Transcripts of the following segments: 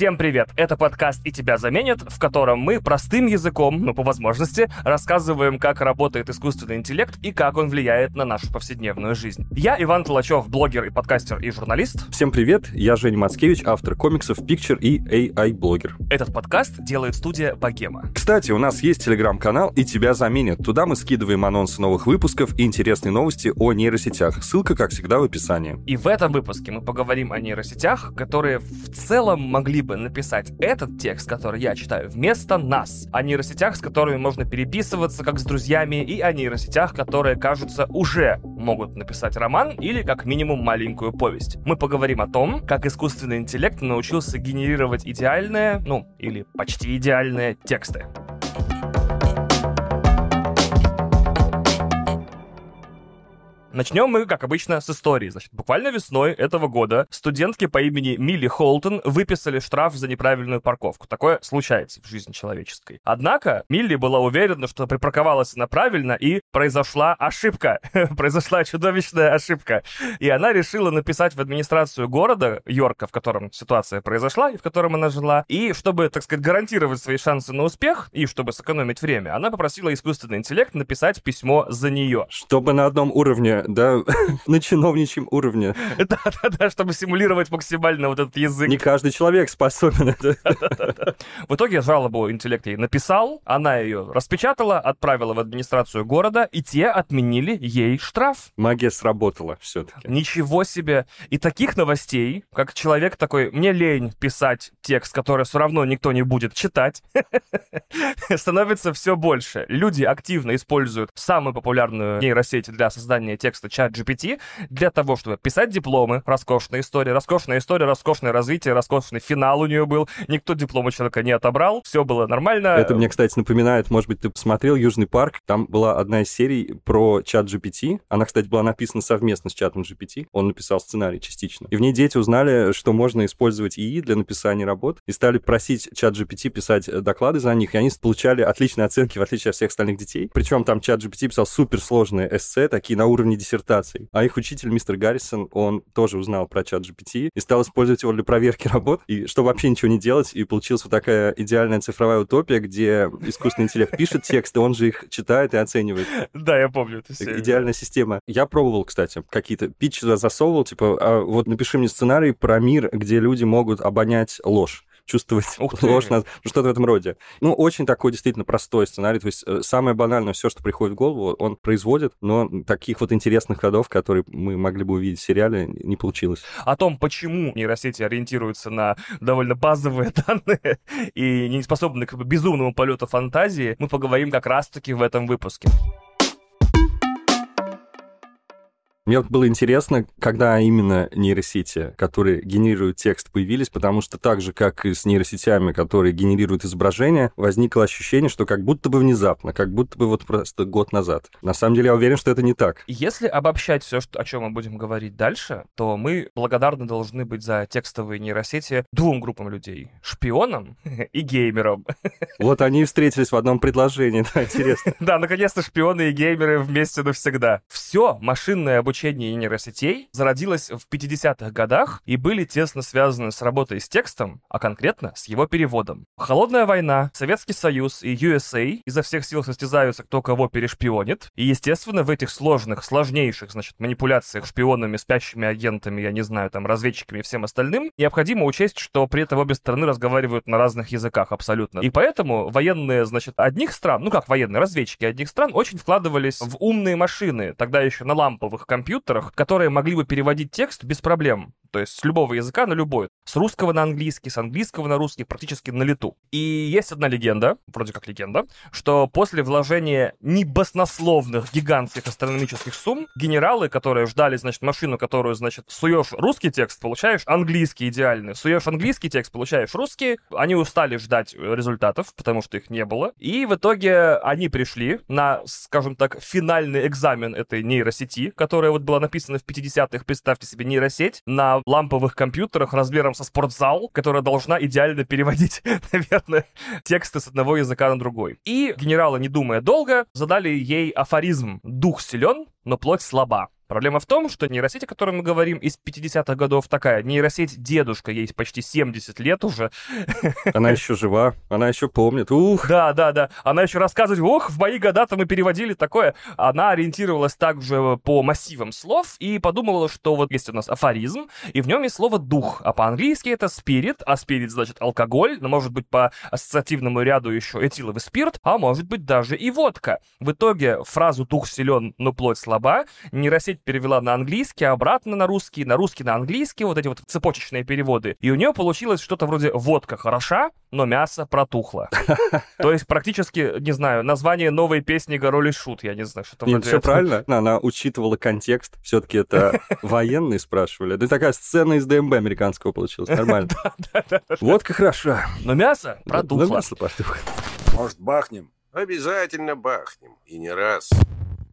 Всем привет! Это подкаст «И тебя заменят», в котором мы простым языком, ну, по возможности, рассказываем, как работает искусственный интеллект и как он влияет на нашу повседневную жизнь. Я Иван Толачев, блогер и подкастер и журналист. Всем привет! Я Женя Мацкевич, автор комиксов Picture и AI-блогер. Этот подкаст делает студия Богема. Кстати, у нас есть телеграм-канал «И тебя заменят». Туда мы скидываем анонсы новых выпусков и интересные новости о нейросетях. Ссылка, как всегда, в описании. И в этом выпуске мы поговорим о нейросетях, которые в целом могли бы написать этот текст, который я читаю, вместо нас. О нейросетях, с которыми можно переписываться как с друзьями, и о нейросетях, которые, кажутся, уже могут написать роман или как минимум маленькую повесть. Мы поговорим о том, как искусственный интеллект научился генерировать идеальные, ну, или почти идеальные тексты. Начнем мы, как обычно, с истории. Значит, буквально весной этого года студентки по имени Милли Холтон выписали штраф за неправильную парковку. Такое случается в жизни человеческой. Однако Милли была уверена, что припарковалась она правильно, и произошла ошибка. произошла чудовищная ошибка. И она решила написать в администрацию города Йорка, в котором ситуация произошла и в котором она жила. И чтобы, так сказать, гарантировать свои шансы на успех, и чтобы сэкономить время, она попросила искусственный интеллект написать письмо за нее. Чтобы на одном уровне да, на чиновничьем уровне. Да-да-да, чтобы симулировать максимально вот этот язык. Не каждый человек способен это. В итоге жалобу интеллект ей написал, она ее распечатала, отправила в администрацию города, и те отменили ей штраф. Магия сработала все-таки. Ничего себе. И таких новостей, как человек такой, мне лень писать текст, который все равно никто не будет читать, становится все больше. Люди активно используют самую популярную нейросеть для создания текста текста чат GPT для того, чтобы писать дипломы, роскошная история, роскошная история, роскошное развитие, роскошный финал у нее был, никто диплома человека не отобрал, все было нормально. Это мне, кстати, напоминает, может быть, ты посмотрел «Южный парк», там была одна из серий про чат GPT, она, кстати, была написана совместно с чатом GPT, он написал сценарий частично, и в ней дети узнали, что можно использовать ИИ для написания работ, и стали просить чат GPT писать доклады за них, и они получали отличные оценки, в отличие от всех остальных детей. Причем там чат GPT писал суперсложные эссе, такие на уровне диссертаций. А их учитель, мистер Гаррисон, он тоже узнал про чат GPT и стал использовать его для проверки работ, и чтобы вообще ничего не делать, и получилась вот такая идеальная цифровая утопия, где искусственный интеллект пишет тексты, он же их читает и оценивает. Да, я помню это все. Идеальная система. Я пробовал, кстати, какие-то питчи засовывал, типа, а вот напиши мне сценарий про мир, где люди могут обонять ложь чувствовать ложь, ну, что-то в этом роде. Ну, очень такой действительно простой сценарий, то есть э, самое банальное, все, что приходит в голову, он производит, но таких вот интересных ходов, которые мы могли бы увидеть в сериале, не получилось. О том, почему нейросети ориентируются на довольно базовые данные и не способны к безумному полету фантазии, мы поговорим как раз-таки в этом выпуске. Мне было интересно, когда именно нейросети, которые генерируют текст, появились, потому что так же, как и с нейросетями, которые генерируют изображения, возникло ощущение, что как будто бы внезапно, как будто бы вот просто год назад. На самом деле, я уверен, что это не так. Если обобщать все, о чем мы будем говорить дальше, то мы благодарны должны быть за текстовые нейросети двум группам людей. Шпионам и геймерам. Вот они и встретились в одном предложении, да, интересно. Да, наконец-то шпионы и геймеры вместе навсегда. Все машинное обучение обучения нейросетей зародилась в 50-х годах и были тесно связаны с работой с текстом, а конкретно с его переводом. Холодная война, Советский Союз и USA изо всех сил состязаются, кто кого перешпионит, и, естественно, в этих сложных, сложнейших, значит, манипуляциях шпионами, спящими агентами, я не знаю, там, разведчиками и всем остальным, необходимо учесть, что при этом обе стороны разговаривают на разных языках абсолютно. И поэтому военные, значит, одних стран, ну как военные, разведчики одних стран очень вкладывались в умные машины, тогда еще на ламповых компьютерах, компьютерах, которые могли бы переводить текст без проблем. То есть с любого языка на любой. С русского на английский, с английского на русский, практически на лету. И есть одна легенда, вроде как легенда, что после вложения небоснословных гигантских астрономических сумм, генералы, которые ждали, значит, машину, которую, значит, суешь русский текст, получаешь английский идеальный. Суешь английский текст, получаешь русский. Они устали ждать результатов, потому что их не было. И в итоге они пришли на, скажем так, финальный экзамен этой нейросети, которая вот была написана в 50-х, представьте себе, нейросеть, на ламповых компьютерах размером со спортзал, которая должна идеально переводить, наверное, тексты с одного языка на другой. И генералы, не думая долго, задали ей афоризм «Дух силен, но плоть слаба». Проблема в том, что нейросеть, о которой мы говорим, из 50-х годов такая. Нейросеть дедушка, ей почти 70 лет уже. Она еще жива, она еще помнит. Ух! Да, да, да. Она еще рассказывает, ох, в мои года-то мы переводили такое. Она ориентировалась также по массивам слов и подумала, что вот есть у нас афоризм, и в нем есть слово «дух», а по-английски это «спирит», а «спирит» значит алкоголь, но может быть по ассоциативному ряду еще этиловый спирт, а может быть даже и водка. В итоге фразу «дух силен, но плоть слаба» нейросеть перевела на английский, а обратно на русский, на русский на английский, вот эти вот цепочечные переводы. И у нее получилось что-то вроде «водка хороша, но мясо протухло». То есть практически, не знаю, название новой песни Гороли Шут, я не знаю, что там. Нет, все правильно. Она учитывала контекст. Все-таки это военные спрашивали. Да такая сцена из ДМБ американского получилась. Нормально. Водка хороша. Но мясо Но протухло. мясо протухло. Может, бахнем? Обязательно бахнем. И не раз.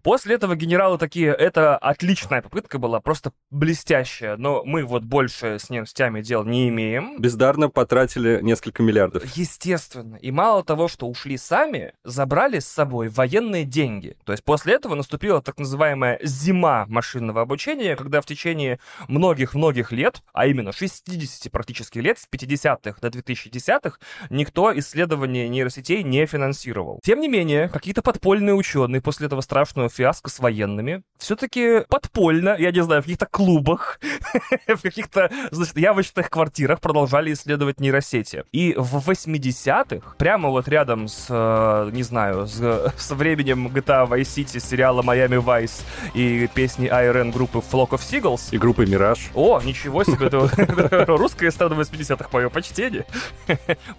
После этого генералы такие, это отличная попытка была, просто блестящая, но мы вот больше с нефтями дел не имеем. Бездарно потратили несколько миллиардов. Естественно. И мало того, что ушли сами, забрали с собой военные деньги. То есть после этого наступила так называемая зима машинного обучения, когда в течение многих-многих лет, а именно 60 практически лет, с 50-х до 2010-х, никто исследования нейросетей не финансировал. Тем не менее, какие-то подпольные ученые после этого страшного фиаско с военными все-таки подпольно, я не знаю, в каких-то клубах, в каких-то, значит, явочных квартирах продолжали исследовать нейросети. И в 80-х, прямо вот рядом с, э, не знаю, с, со временем GTA Vice City, сериала Miami Vice и песни IRN группы Flock of Seagulls, И группы «Мираж». о, ничего себе, это русская эстрада 80-х, мое почтение.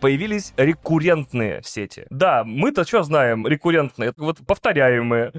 Появились рекуррентные сети. Да, мы-то что знаем, рекуррентные? Вот повторяемые.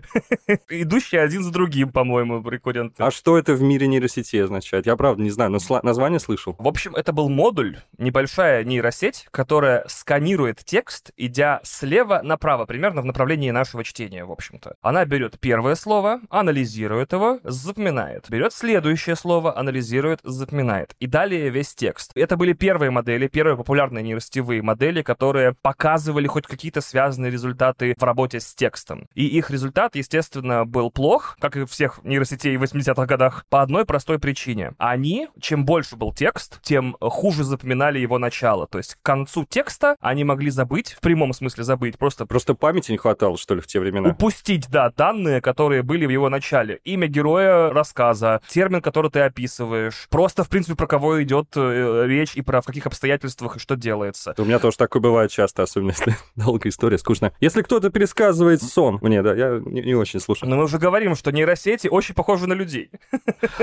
Идущие один за другим, по-моему, рекуррентные. А что это в мире нейросетей означает? Я правда не знаю, но сла- название слышал. В общем, это был модуль, небольшая нейросеть, которая сканирует текст, идя слева направо, примерно в направлении нашего чтения, в общем-то. Она берет первое слово, анализирует его, запоминает. Берет следующее слово, анализирует, запоминает. И далее весь текст. Это были первые модели, первые популярные нейросетевые модели, которые показывали хоть какие-то связанные результаты в работе с текстом. И их результат, естественно, был плох, как и всех нейросетей в 80-х годах, по одной простой причине. Они, чем больше был текст, тем хуже запоминали его начало. То есть к концу текста они могли забыть, в прямом смысле забыть, просто Просто памяти не хватало, что ли, в те времена? упустить, да, данные, которые были в его начале. Имя героя рассказа, термин, который ты описываешь. Просто, в принципе, про кого идет э, речь и про в каких обстоятельствах и что делается. У меня тоже такое бывает часто, особенно если долгая история, скучно. Если кто-то пересказывает сон, мне, да, я не, не очень слушаю. Но мы уже говорим, что нейросети очень похожи на людей.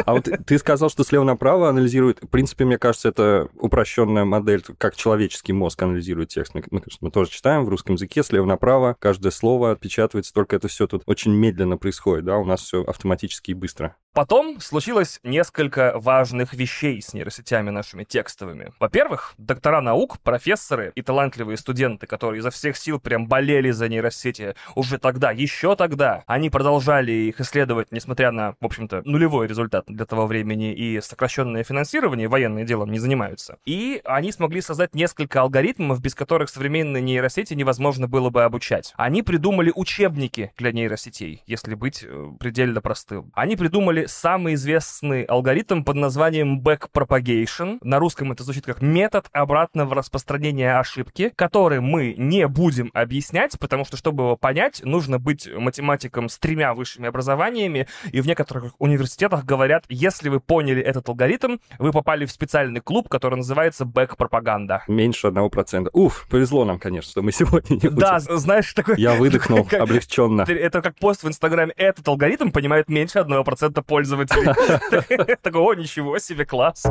А вот ты сказал, что слева направо анализирует. В принципе, мне кажется, это упрощенная модель, как человеческий мозг анализирует текст. Мы, мы, мы тоже читаем в русском языке слева направо, каждое слово отпечатывается, только это все тут очень медленно происходит, да, у нас все автоматически и быстро. Потом случилось несколько важных вещей с нейросетями нашими текстовыми. Во-первых, доктора наук, профессоры и талантливые студенты, которые изо всех сил прям болели за нейросети уже тогда, еще тогда, они продолжали их исследовать, несмотря на, в общем-то, нулевой результат для того времени и сокращенное финансирование, военные делом не занимаются. И они смогли создать несколько алгоритмов, без которых современные нейросети невозможно было бы обучать. Они придумали учебники для нейросетей, если быть э, предельно простым. Они придумали самый известный алгоритм под названием backpropagation. На русском это звучит как метод обратного распространения ошибки, который мы не будем объяснять, потому что, чтобы его понять, нужно быть математиком с тремя высшими образованиями, и в некоторых университетах говорят, если вы поняли этот алгоритм, вы попали в специальный клуб, который называется бэк-пропаганда. Меньше одного процента. Уф, повезло нам, конечно, что мы сегодня не будем. Да, знаешь, такой... Я выдохнул облегченно. Это как пост в Инстаграме. Этот алгоритм понимает меньше 1% пользователей. Такой, о, ничего себе, класс.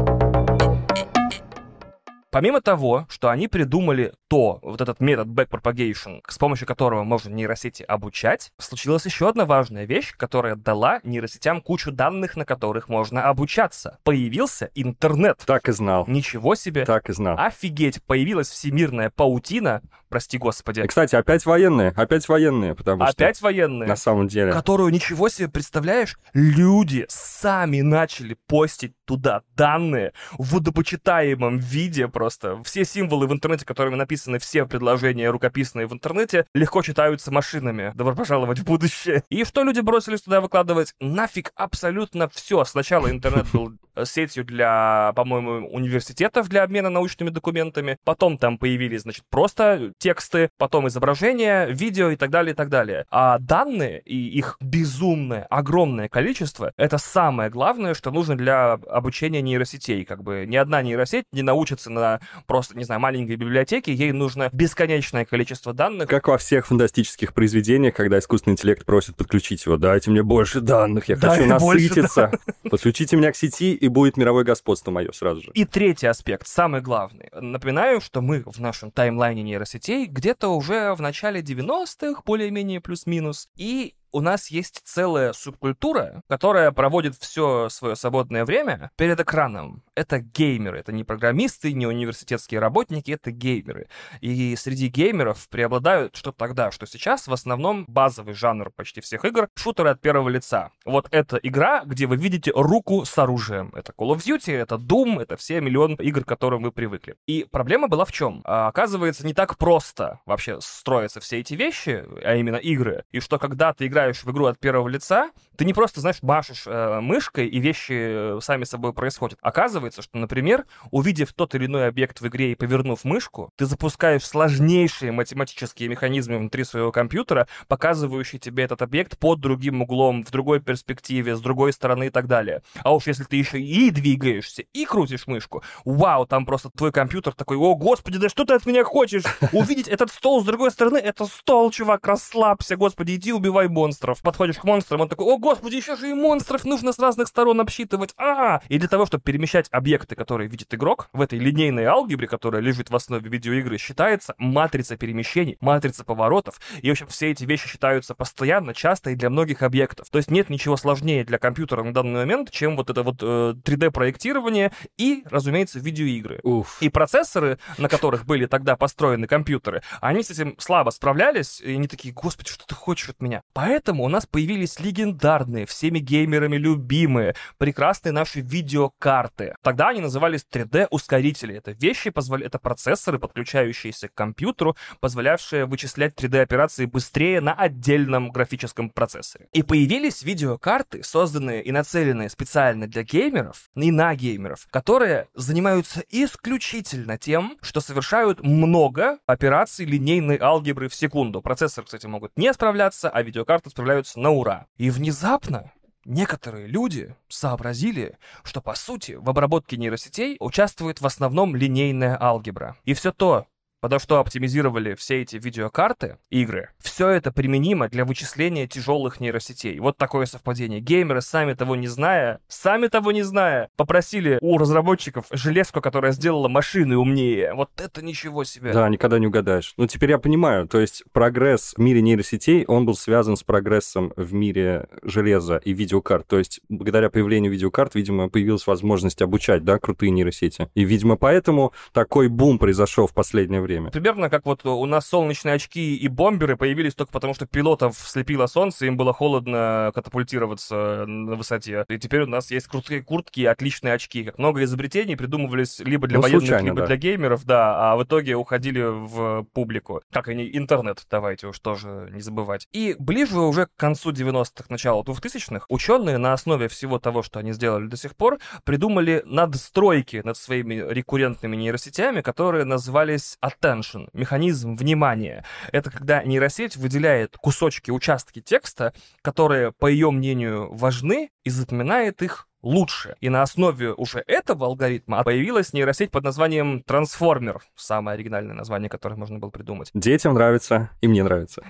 Помимо того, что они придумали то, вот этот метод backpropagation, с помощью которого можно нейросети обучать, случилась еще одна важная вещь, которая дала нейросетям кучу данных, на которых можно обучаться. Появился интернет. Так и знал. Ничего себе. Так и знал. Офигеть, появилась всемирная паутина, прости господи, И, кстати, опять военные, опять военные, потому опять что военные. на самом деле... которую, ничего себе, представляешь, люди сами начали постить туда данные в водопочитаемом виде просто. Просто. Все символы в интернете, которыми написаны все предложения рукописные в интернете, легко читаются машинами. Добро пожаловать в будущее. И что люди бросились туда выкладывать? Нафиг абсолютно все. Сначала интернет был э, сетью для, по-моему, университетов для обмена научными документами. Потом там появились, значит, просто тексты, потом изображения, видео и так далее, и так далее. А данные и их безумное, огромное количество — это самое главное, что нужно для обучения нейросетей. Как бы ни одна нейросеть не научится на просто, не знаю, маленькой библиотеке, ей нужно бесконечное количество данных. Как во всех фантастических произведениях, когда искусственный интеллект просит подключить его. Дайте мне больше данных, я хочу насытиться. Подключите меня к сети, и будет мировое господство мое сразу же. И третий аспект, самый главный. Напоминаю, что мы в нашем таймлайне нейросетей где-то уже в начале 90-х, более-менее плюс-минус, и у нас есть целая субкультура, которая проводит все свое свободное время перед экраном. Это геймеры, это не программисты, не университетские работники, это геймеры. И среди геймеров преобладают что тогда, что сейчас в основном базовый жанр почти всех игр — шутеры от первого лица. Вот это игра, где вы видите руку с оружием. Это Call of Duty, это Doom, это все миллион игр, к которым вы привыкли. И проблема была в чем? А, оказывается, не так просто вообще строятся все эти вещи, а именно игры, и что когда ты играешь играешь в игру от первого лица, ты не просто, знаешь, машешь э, мышкой, и вещи э, сами собой происходят. Оказывается, что, например, увидев тот или иной объект в игре и повернув мышку, ты запускаешь сложнейшие математические механизмы внутри своего компьютера, показывающие тебе этот объект под другим углом, в другой перспективе, с другой стороны и так далее. А уж если ты еще и двигаешься, и крутишь мышку, вау, там просто твой компьютер такой, о, господи, да что ты от меня хочешь? Увидеть этот стол с другой стороны, это стол, чувак, расслабься, господи, иди убивай монстров. Подходишь к монстрам, он такой, о, господи, еще же и монстров нужно с разных сторон обсчитывать. А, и для того, чтобы перемещать объекты, которые видит игрок, в этой линейной алгебре, которая лежит в основе видеоигры, считается матрица перемещений, матрица поворотов. И, в общем, все эти вещи считаются постоянно, часто и для многих объектов. То есть нет ничего сложнее для компьютера на данный момент, чем вот это вот э, 3D-проектирование и, разумеется, видеоигры. Уф. И процессоры, на которых были тогда построены компьютеры, они с этим слабо справлялись, и они такие, господи, что ты хочешь от меня? Поэтому у нас появились легендарные, всеми геймерами любимые, прекрасные наши видеокарты. Тогда они назывались 3D-ускорители. Это вещи, позволя... это процессоры, подключающиеся к компьютеру, позволявшие вычислять 3D-операции быстрее на отдельном графическом процессоре. И появились видеокарты, созданные и нацеленные специально для геймеров и на геймеров, которые занимаются исключительно тем, что совершают много операций линейной алгебры в секунду. Процессоры, кстати, могут не справляться, а видеокарты справляются на ура. И внезапно Некоторые люди сообразили, что по сути в обработке нейросетей участвует в основном линейная алгебра. И все то, подо что оптимизировали все эти видеокарты, игры, все это применимо для вычисления тяжелых нейросетей. Вот такое совпадение. Геймеры, сами того не зная, сами того не зная, попросили у разработчиков железку, которая сделала машины умнее. Вот это ничего себе. Да, никогда не угадаешь. Ну, теперь я понимаю, то есть прогресс в мире нейросетей, он был связан с прогрессом в мире железа и видеокарт. То есть благодаря появлению видеокарт, видимо, появилась возможность обучать, да, крутые нейросети. И, видимо, поэтому такой бум произошел в последнее время время. Примерно как вот у нас солнечные очки и бомберы появились только потому, что пилотов слепило солнце, им было холодно катапультироваться на высоте. И теперь у нас есть крутые куртки и отличные очки. Как много изобретений придумывались либо для Ну, военных, случайно, либо да. для геймеров, да, а в итоге уходили в публику. Как они, интернет, давайте уж тоже не забывать. И ближе уже к концу 90-х, началу 2000-х, ученые на основе всего того, что они сделали до сих пор, придумали надстройки над своими рекуррентными нейросетями, которые назывались attention, механизм внимания. Это когда нейросеть выделяет кусочки, участки текста, которые, по ее мнению, важны, и запоминает их лучше. И на основе уже этого алгоритма появилась нейросеть под названием Трансформер. Самое оригинальное название, которое можно было придумать. Детям нравится, и мне нравится.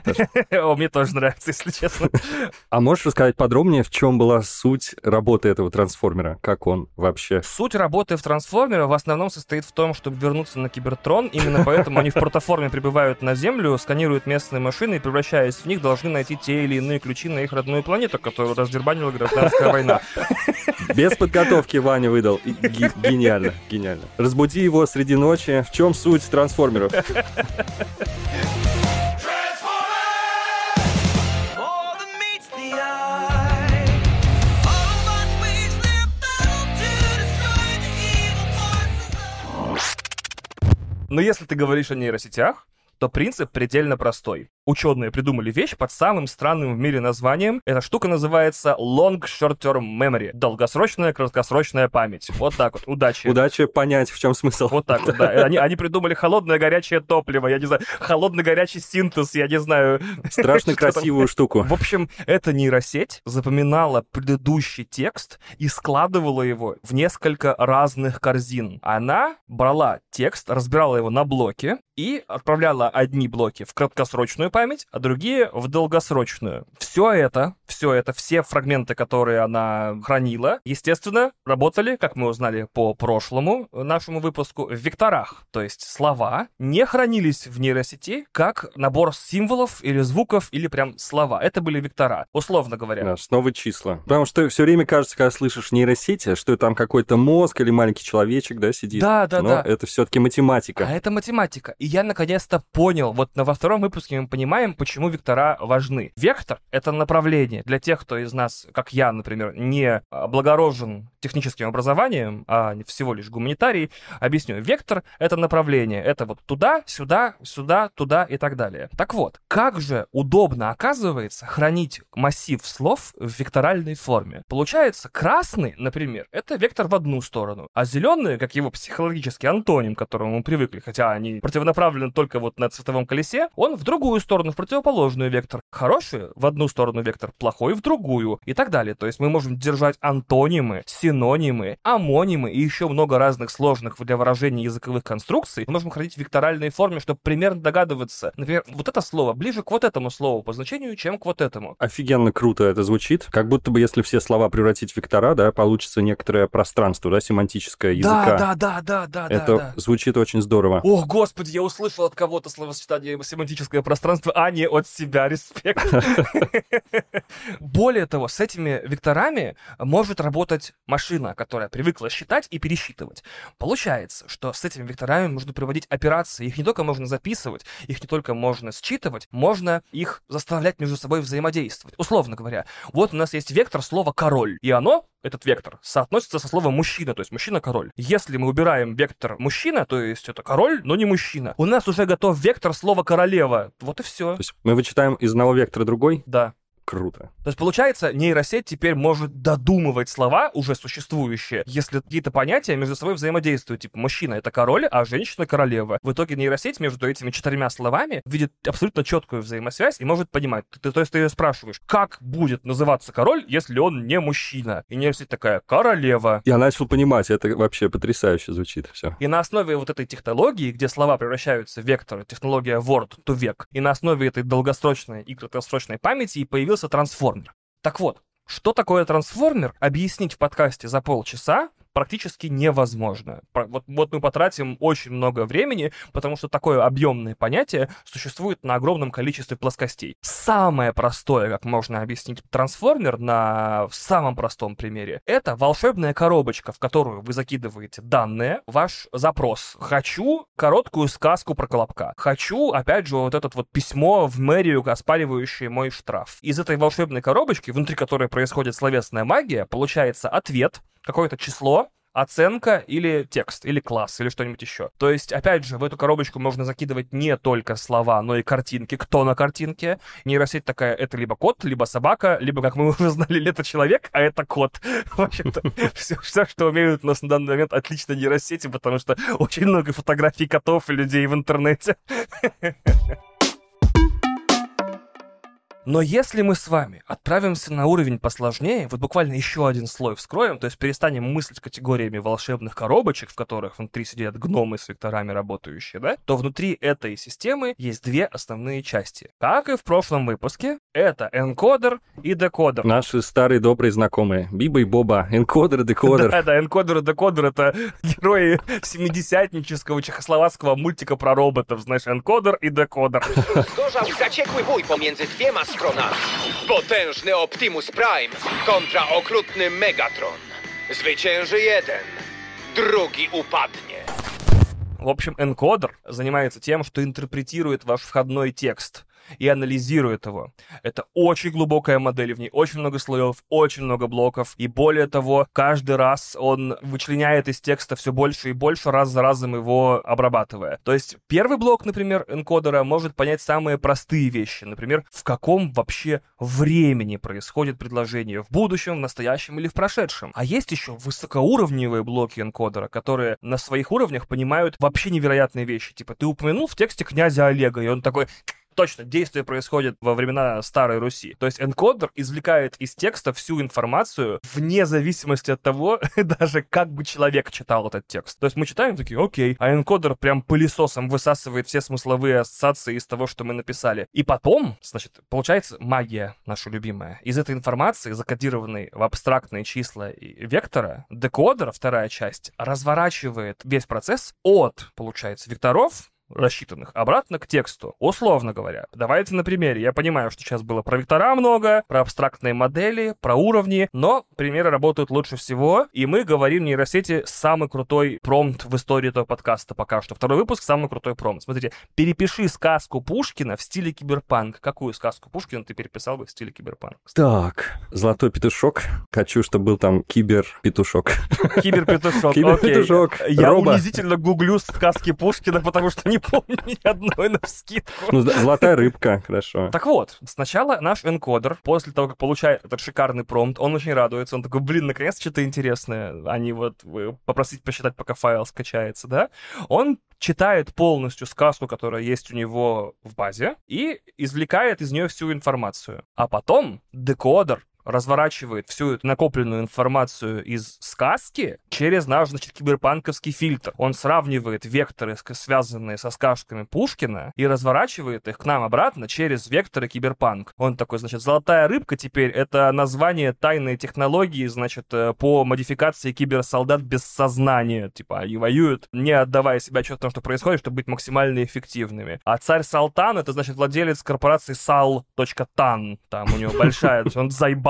Мне тоже нравится, если честно. А можешь рассказать подробнее, в чем была суть работы этого трансформера? Как он вообще? Суть работы в трансформере в основном состоит в том, чтобы вернуться на Кибертрон. Именно поэтому они в протоформе прибывают на Землю, сканируют местные машины и, превращаясь в них, должны найти те или иные ключи на их родную планету, которую раздербанила гражданская война. Без подготовки Ваня выдал. Гениально, гениально. Разбуди его среди ночи. В чем суть трансформеров? Но если ты говоришь о нейросетях, то принцип предельно простой. Ученые придумали вещь под самым странным в мире названием. Эта штука называется Long Short Term Memory. Долгосрочная, краткосрочная память. Вот так вот. Удачи. Удачи понять, в чем смысл. Вот так вот, да. Они, они придумали холодное горячее топливо, я не знаю, холодный горячий синтез, я не знаю. Страшно что красивую штуку. В общем, эта нейросеть запоминала предыдущий текст и складывала его в несколько разных корзин. Она брала текст, разбирала его на блоки и отправляла одни блоки в краткосрочную память, а другие в долгосрочную. Все это, все это, все фрагменты, которые она хранила, естественно, работали, как мы узнали по прошлому нашему выпуску, в векторах. То есть слова не хранились в нейросети как набор символов или звуков или прям слова. Это были вектора, условно говоря. Да, снова числа. Потому что все время кажется, когда слышишь нейросети, что там какой-то мозг или маленький человечек, да, сидит. Да, да, Но да. это все-таки математика. А это математика. И я наконец-то понял, вот на, во втором выпуске мы понимаем, почему вектора важны. Вектор — это направление. Для тех, кто из нас, как я, например, не облагорожен техническим образованием, а всего лишь гуманитарий, объясню. Вектор — это направление. Это вот туда, сюда, сюда, туда и так далее. Так вот, как же удобно, оказывается, хранить массив слов в векторальной форме. Получается, красный, например, это вектор в одну сторону, а зеленый, как его психологический антоним, к которому мы привыкли, хотя они противонаправлены только вот на цветовом колесе, он в другую сторону, в противоположную вектор. Хороший в одну сторону вектор, плохой в другую и так далее. То есть мы можем держать антонимы, синонимы, амонимы и еще много разных сложных для выражения языковых конструкций. Мы можем хранить в векторальной форме, чтобы примерно догадываться. Например, вот это слово ближе к вот этому слову по значению, чем к вот этому. Офигенно круто это звучит. Как будто бы, если все слова превратить в вектора, да, получится некоторое пространство, да, семантическое языка. Да, да, да, да, да, это да. звучит очень здорово. Ох, господи, я услышал от кого-то словосочетание семантическое пространство, а не от себя. Респект. Более того, с этими векторами может работать машина, которая привыкла считать и пересчитывать. Получается, что с этими векторами можно проводить операции. Их не только можно записывать, их не только можно считывать, можно их заставлять между собой взаимодействовать. Условно говоря, вот у нас есть вектор слова «король», и оно этот вектор соотносится со словом мужчина, то есть мужчина-король. Если мы убираем вектор мужчина, то есть это король, но не мужчина, у нас уже готов вектор слова королева. Вот и все. То есть мы вычитаем из одного вектора другой? Да. Круто. То есть, получается, нейросеть теперь может додумывать слова, уже существующие, если какие-то понятия между собой взаимодействуют. Типа, мужчина — это король, а женщина — королева. В итоге нейросеть между этими четырьмя словами видит абсолютно четкую взаимосвязь и может понимать. Ты, то есть ты ее спрашиваешь, как будет называться король, если он не мужчина? И нейросеть такая, королева. Я начал понимать, это вообще потрясающе звучит все. И на основе вот этой технологии, где слова превращаются в векторы, технология Word to век, и на основе этой долгосрочной и краткосрочной памяти и появился трансформер. Так вот, что такое трансформер, объяснить в подкасте за полчаса практически невозможно. Вот, вот мы потратим очень много времени, потому что такое объемное понятие существует на огромном количестве плоскостей. Самое простое, как можно объяснить трансформер на в самом простом примере, это волшебная коробочка, в которую вы закидываете данные, ваш запрос. Хочу короткую сказку про Колобка. Хочу, опять же, вот этот вот письмо в мэрию, оспаривающее мой штраф. Из этой волшебной коробочки, внутри которой происходит словесная магия, получается ответ, какое-то число, оценка или текст, или класс, или что-нибудь еще. То есть, опять же, в эту коробочку можно закидывать не только слова, но и картинки. Кто на картинке? Нейросеть такая, это либо кот, либо собака, либо, как мы уже знали, это человек, а это кот. В общем-то, все, все, что умеют у нас на данный момент, отлично нейросети, потому что очень много фотографий котов и людей в интернете. Но если мы с вами отправимся на уровень посложнее, вот буквально еще один слой вскроем, то есть перестанем мыслить категориями волшебных коробочек, в которых внутри сидят гномы с векторами работающие, да, то внутри этой системы есть две основные части. Как и в прошлом выпуске, это энкодер и декодер. Наши старые добрые знакомые. Биба и Боба. Энкодер и декодер. Да, да, энкодер и декодер — это герои семидесятнического чехословацкого мультика про роботов, знаешь, энкодер и декодер. Gorzał zaciekły bój pomiędzy dwiema stronami. Potężny Optimus Prime kontra okrutny Megatron. Zwycięży jeden, drugi upadnie. В общем, энкодер занимается тем, что интерпретирует ваш входной текст и анализирует его. Это очень глубокая модель, в ней очень много слоев, очень много блоков, и более того, каждый раз он вычленяет из текста все больше и больше, раз за разом его обрабатывая. То есть первый блок, например, энкодера может понять самые простые вещи. Например, в каком вообще времени происходит предложение, в будущем, в настоящем или в прошедшем. А есть еще высокоуровневые блоки энкодера, которые на своих уровнях понимают вообще невероятные вещи. Типа, ты упомянул в тексте князя Олега, и он такой, точно, действие происходит во времена Старой Руси. То есть энкодер извлекает из текста всю информацию вне зависимости от того, даже как бы человек читал этот текст. То есть мы читаем такие, окей, а энкодер прям пылесосом высасывает все смысловые ассоциации из того, что мы написали. И потом, значит, получается магия наша любимая. Из этой информации, закодированной в абстрактные числа и вектора, декодер, вторая часть, разворачивает весь процесс от, получается, векторов, рассчитанных обратно к тексту. Условно говоря. Давайте на примере. Я понимаю, что сейчас было про вектора много, про абстрактные модели, про уровни, но примеры работают лучше всего, и мы говорим нейросети самый крутой промпт в истории этого подкаста пока что. Второй выпуск самый крутой промпт. Смотрите, перепиши сказку Пушкина в стиле киберпанк. Какую сказку Пушкина ты переписал бы в стиле киберпанк? Так, золотой петушок. Хочу, чтобы был там кибер-петушок. Киберпетушок. Киберпетушок. Я унизительно гуглю сказки Пушкина, потому что не помню ни одной на вскидку. Ну, золотая рыбка, хорошо. Так вот, сначала наш энкодер, после того, как получает этот шикарный промпт, он очень радуется, он такой, блин, наконец что-то интересное, а не вот э, попросить посчитать, пока файл скачается, да? Он читает полностью сказку, которая есть у него в базе, и извлекает из нее всю информацию. А потом декодер разворачивает всю эту накопленную информацию из сказки через наш, значит, киберпанковский фильтр. Он сравнивает векторы, связанные со сказками Пушкина, и разворачивает их к нам обратно через векторы киберпанк. Он такой, значит, золотая рыбка теперь — это название тайной технологии, значит, э, по модификации киберсолдат без сознания. Типа, они воюют, не отдавая себе отчет о том, что происходит, чтобы быть максимально эффективными. А царь Салтан — это, значит, владелец корпорации sal.tan. Там у него большая, то есть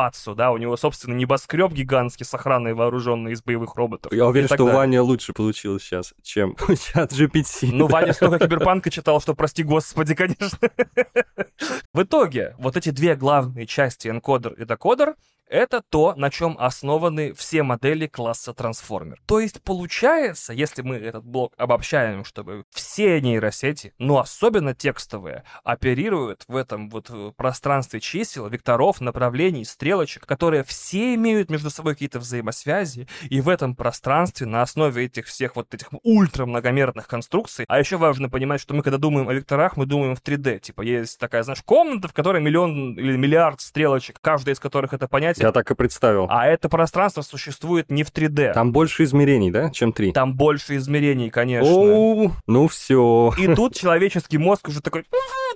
зайбацу, да, у него, собственно, небоскреб гигантский с охраной вооруженный из боевых роботов. Я уверен, что у. Ваня лучше получилось сейчас, чем у чат GPT. Ну, Ваня столько киберпанка читал, что, прости господи, конечно. В итоге, вот эти две главные части, энкодер и декодер, это то, на чем основаны все модели класса трансформер. То есть получается, если мы этот блок обобщаем, чтобы все нейросети, но особенно текстовые, оперируют в этом вот э, пространстве чисел, векторов, направлений, стрелочек, которые все имеют между собой какие-то взаимосвязи, и в этом пространстве на основе этих всех вот этих ультрамногомерных конструкций, а еще важно понимать, что мы когда думаем о векторах, мы думаем в 3D, типа есть такая, знаешь, комната, в которой миллион или миллиард стрелочек, каждая из которых это понятие, Я так и представил. а это пространство существует не в 3D. Там больше измерений, да, чем три? Там больше измерений, конечно. Оу, ну все. И тут человеческий мозг уже такой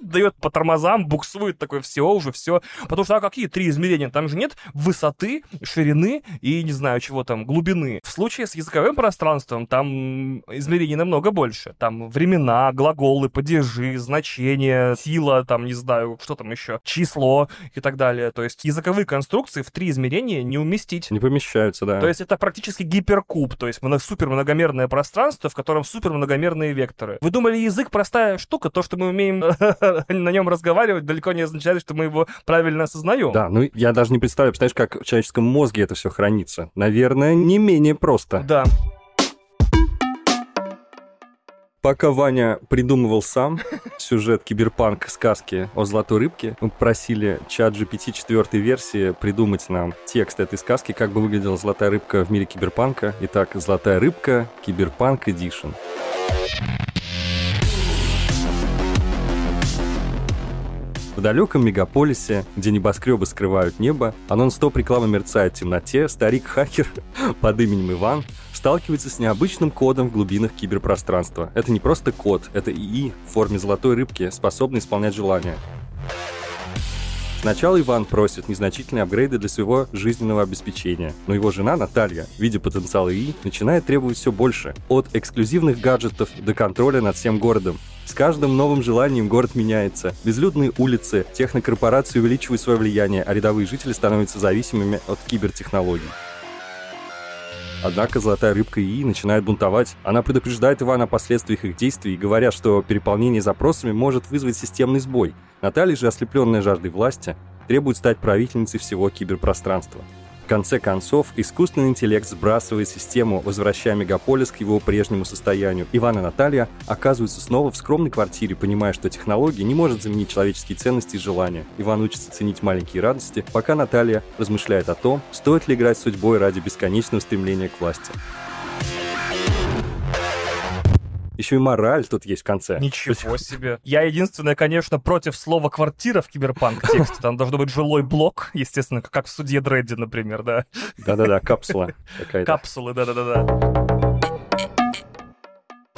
дает по тормозам, буксует такой, все, уже все. Потому что, а какие три измерения? Там же нет высоты, ширины и, не знаю, чего там, глубины. В случае с языковым пространством там измерений намного больше. Там времена, глаголы, падежи, значения, сила, там, не знаю, что там еще, число и так далее. То есть языковые конструкции в три измерения не уместить. Не помещаются, да. То есть это практически гиперкуб, то есть моно- супермногомерное пространство, в котором супермногомерные векторы. Вы думали, язык простая штука, то, что мы умеем на нем разговаривать, далеко не означает, что мы его правильно осознаем. Да, ну я даже не представляю, представляешь, как в человеческом мозге это все хранится. Наверное, не менее просто. Да. Пока Ваня придумывал сам сюжет киберпанк сказки о золотой рыбке, мы просили чат GPT четвертой версии придумать нам текст этой сказки, как бы выглядела золотая рыбка в мире киберпанка. Итак, золотая рыбка, киберпанк Эдишн. В далеком мегаполисе, где небоскребы скрывают небо, а нон-стоп реклама мерцает в темноте, старик-хакер под именем Иван сталкивается с необычным кодом в глубинах киберпространства. Это не просто код, это ИИ в форме золотой рыбки, способный исполнять желания. Сначала Иван просит незначительные апгрейды для своего жизненного обеспечения, но его жена Наталья, видя потенциал ИИ, начинает требовать все больше. От эксклюзивных гаджетов до контроля над всем городом. С каждым новым желанием город меняется. Безлюдные улицы, технокорпорации увеличивают свое влияние, а рядовые жители становятся зависимыми от кибертехнологий. Однако золотая рыбка ИИ начинает бунтовать. Она предупреждает Ивана о последствиях их действий, говоря, что переполнение запросами может вызвать системный сбой. Наталья же, ослепленная жаждой власти, требует стать правительницей всего киберпространства. Конце концов, искусственный интеллект сбрасывает систему, возвращая мегаполис к его прежнему состоянию. Иван и Наталья оказываются снова в скромной квартире, понимая, что технология не может заменить человеческие ценности и желания. Иван учится ценить маленькие радости, пока Наталья размышляет о том, стоит ли играть судьбой ради бесконечного стремления к власти. Еще и мораль тут есть в конце. Ничего себе. Я единственное, конечно, против слова «квартира» в киберпанк тексте. Там должно быть жилой блок, естественно, как в суде Дредди, например, да. Да-да-да, капсула. Капсулы, да-да-да.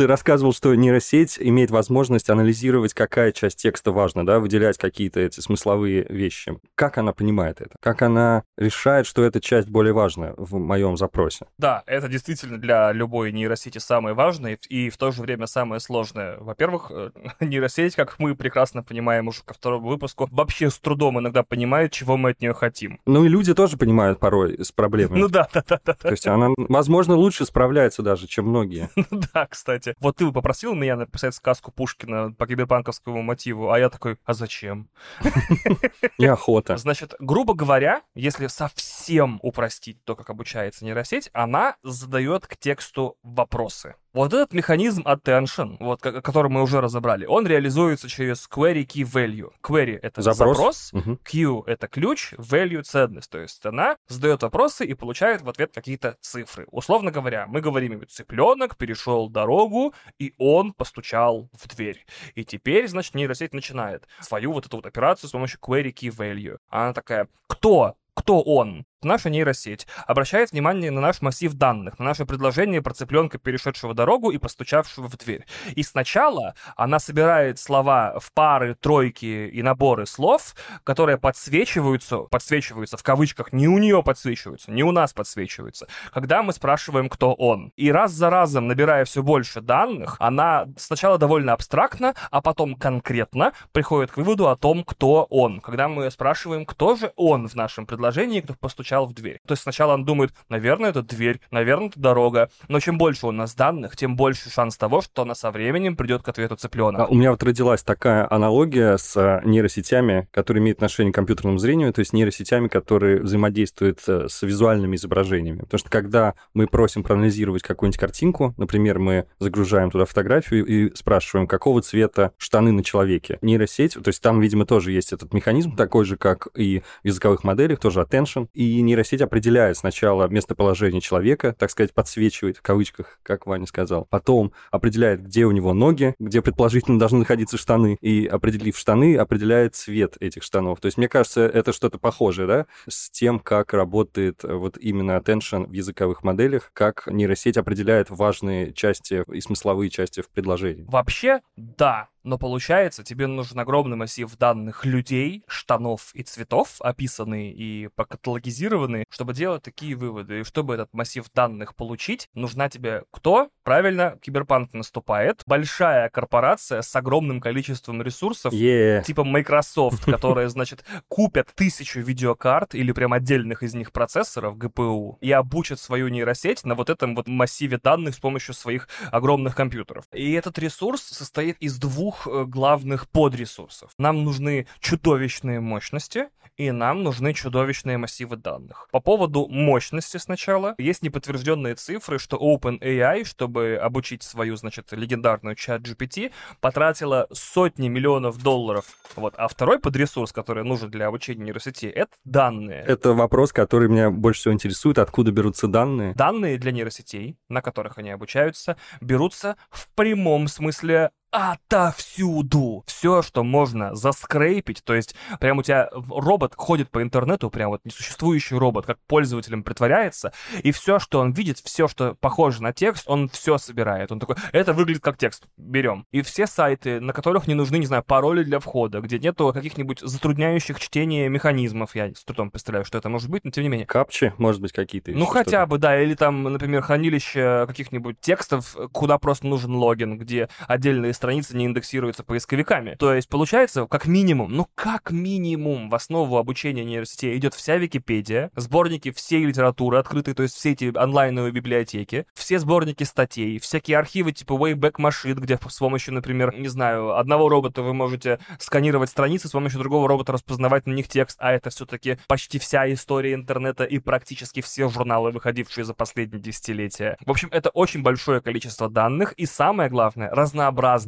Ты рассказывал, что нейросеть имеет возможность анализировать, какая часть текста важна, да, выделять какие-то эти смысловые вещи. Как она понимает это? Как она решает, что эта часть более важна в моем запросе? Да, это действительно для любой нейросети самое важное и в то же время самое сложное. Во-первых, э, нейросеть, как мы прекрасно понимаем уже ко второму выпуску, вообще с трудом иногда понимает, чего мы от нее хотим. Ну и люди тоже понимают порой с проблемами. Ну да, да, да, да. То есть она, возможно, лучше справляется даже, чем многие. Да, кстати. Вот ты бы попросил меня написать сказку Пушкина по киберпанковскому мотиву, а я такой, а зачем? Неохота. Значит, грубо говоря, если совсем упростить то, как обучается нейросеть, она задает к тексту вопросы. Вот этот механизм attention, вот, ко- который мы уже разобрали, он реализуется через query key value. Query — это Запрос. запрос, Мгм. Q — это ключ, value — ценность. То есть она задает вопросы и получает в ответ какие-то цифры. Условно говоря, мы говорим цыпленок перешел дорогу, и он постучал в дверь. И теперь, значит, нейросеть начинает свою вот эту вот операцию с помощью query key value. Она такая, кто? Кто он? Наша нейросеть обращает внимание на наш массив данных, на наше предложение про цыпленка, перешедшего дорогу и постучавшего в дверь. И сначала она собирает слова в пары, тройки и наборы слов, которые подсвечиваются, подсвечиваются в кавычках, не у нее подсвечиваются, не у нас подсвечиваются, когда мы спрашиваем, кто он. И раз за разом, набирая все больше данных, она сначала довольно абстрактно, а потом конкретно приходит к выводу о том, кто он. Когда мы спрашиваем, кто же он в нашем предложении, кто постучал в дверь. То есть сначала он думает, наверное, это дверь, наверное, это дорога. Но чем больше у нас данных, тем больше шанс того, что она со временем придет к ответу А цыпленок. У меня вот родилась такая аналогия с э, нейросетями, которые имеют отношение к компьютерному зрению, то есть нейросетями, которые взаимодействуют э, с визуальными изображениями. Потому что когда мы просим проанализировать какую-нибудь картинку, например, мы загружаем туда фотографию и спрашиваем, какого цвета штаны на человеке. Нейросеть, то есть там, видимо, тоже есть этот механизм, такой же, как и в языковых моделях, тоже attention. И нейросеть определяет сначала местоположение человека, так сказать, подсвечивает, в кавычках, как Ваня сказал. Потом определяет, где у него ноги, где предположительно должны находиться штаны. И определив штаны, определяет цвет этих штанов. То есть, мне кажется, это что-то похожее, да, с тем, как работает э, вот именно attention в языковых моделях, как нейросеть определяет важные части и смысловые части в предложении. Вообще, да. Но получается, тебе нужен огромный массив данных людей, штанов и цветов, описанные и покаталогизированные, чтобы делать такие выводы. И чтобы этот массив данных получить, нужна тебе кто? Правильно, киберпанк наступает. Большая корпорация с огромным количеством ресурсов, Е, типа Microsoft, которые, значит, купят тысячу видеокарт или прям отдельных из них процессоров GPU и обучат свою нейросеть на вот этом вот массиве данных с помощью своих огромных компьютеров. И этот ресурс состоит из двух э, главных подресурсов. Нам нужны чудовищные мощности, и нам нужны чудовищные массивы данных. По поводу мощности сначала, есть неподтвержденные цифры, что OpenAI, чтобы обучить свою, значит, легендарную чат GPT, потратила сотни миллионов долларов. Вот. А второй подресурс, который нужен для обучения нейросети, это данные. это вопрос, который меня больше всего интересует. Откуда берутся данные? Данные для нейросетей, на которых они обучаются, берутся в прямом смысле отовсюду. Все, что можно заскрейпить, то есть прям у тебя робот ходит по интернету, прям вот несуществующий робот, как пользователем притворяется, и все, что он видит, все, что похоже на текст, он все собирает. Он такой, это выглядит как текст, берем. И все сайты, на которых не нужны, не знаю, пароли для входа, где нету каких-нибудь затрудняющих чтение механизмов, я с трудом представляю, что это может быть, но тем не менее. Капчи, может быть, какие-то? Ну, хотя бы, да, или там, например, хранилище каких-нибудь текстов, куда просто нужен логин, где отдельные страницы не индексируются поисковиками. То есть, получается, как минимум, ну как минимум, в основу обучения нейросетей идет вся Википедия, сборники всей литературы открытые, то есть все эти онлайновые библиотеки, все сборники статей, всякие архивы типа Wayback Machine, где с помощью, например, не знаю, одного робота вы можете сканировать страницы, с помощью другого робота распознавать на них текст, а это все-таки почти вся история интернета и практически все журналы, выходившие за последние десятилетия. В общем, это очень большое количество данных и самое главное,